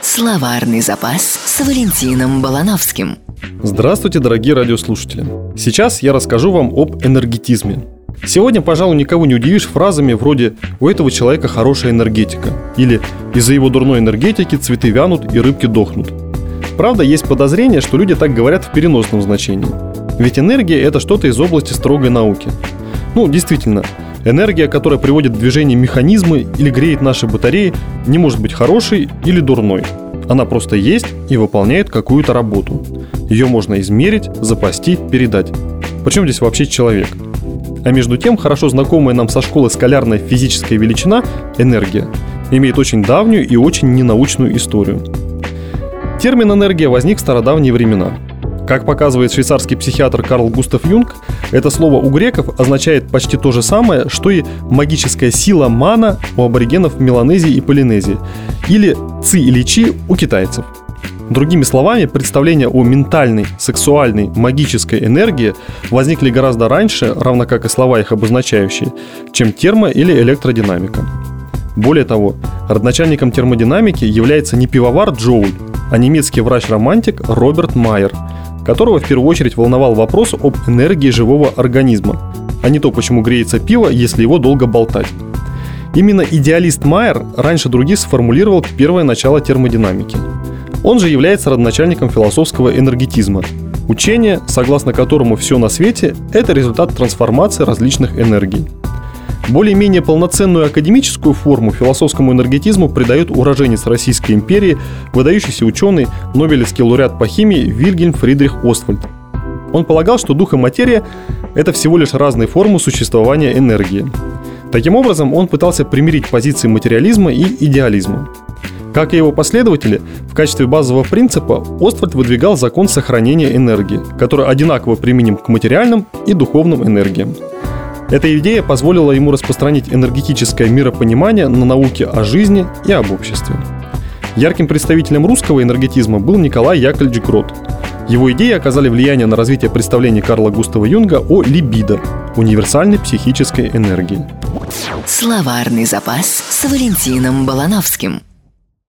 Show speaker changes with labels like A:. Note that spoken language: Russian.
A: Словарный запас с Валентином Балановским.
B: Здравствуйте, дорогие радиослушатели. Сейчас я расскажу вам об энергетизме. Сегодня, пожалуй, никого не удивишь фразами вроде «у этого человека хорошая энергетика» или «из-за его дурной энергетики цветы вянут и рыбки дохнут». Правда, есть подозрение, что люди так говорят в переносном значении. Ведь энергия – это что-то из области строгой науки. Ну, действительно, Энергия, которая приводит в движение механизмы или греет наши батареи, не может быть хорошей или дурной. Она просто есть и выполняет какую-то работу. Ее можно измерить, запасти, передать. Причем здесь вообще человек? А между тем, хорошо знакомая нам со школы скалярная физическая величина – энергия – имеет очень давнюю и очень ненаучную историю. Термин «энергия» возник в стародавние времена – как показывает швейцарский психиатр Карл Густав Юнг, это слово у греков означает почти то же самое, что и магическая сила мана у аборигенов Меланезии и Полинезии, или ци или чи у китайцев. Другими словами, представления о ментальной, сексуальной, магической энергии возникли гораздо раньше, равно как и слова их обозначающие, чем термо- или электродинамика. Более того, родоначальником термодинамики является не пивовар Джоуль, а немецкий врач-романтик Роберт Майер – которого в первую очередь волновал вопрос об энергии живого организма, а не то, почему греется пиво, если его долго болтать. Именно идеалист Майер раньше других сформулировал первое начало термодинамики. Он же является родоначальником философского энергетизма, учения, согласно которому все на свете – это результат трансформации различных энергий. Более-менее полноценную академическую форму философскому энергетизму придает уроженец Российской империи, выдающийся ученый, Нобелевский лауреат по химии Вильгельм Фридрих Оствальд. Он полагал, что дух и материя – это всего лишь разные формы существования энергии. Таким образом, он пытался примирить позиции материализма и идеализма. Как и его последователи, в качестве базового принципа Оствальд выдвигал закон сохранения энергии, который одинаково применим к материальным и духовным энергиям. Эта идея позволила ему распространить энергетическое миропонимание на науке о жизни и об обществе. Ярким представителем русского энергетизма был Николай Яковлевич Грот. Его идеи оказали влияние на развитие представлений Карла Густава Юнга о либидо – универсальной психической энергии.
A: Словарный запас с Валентином Балановским.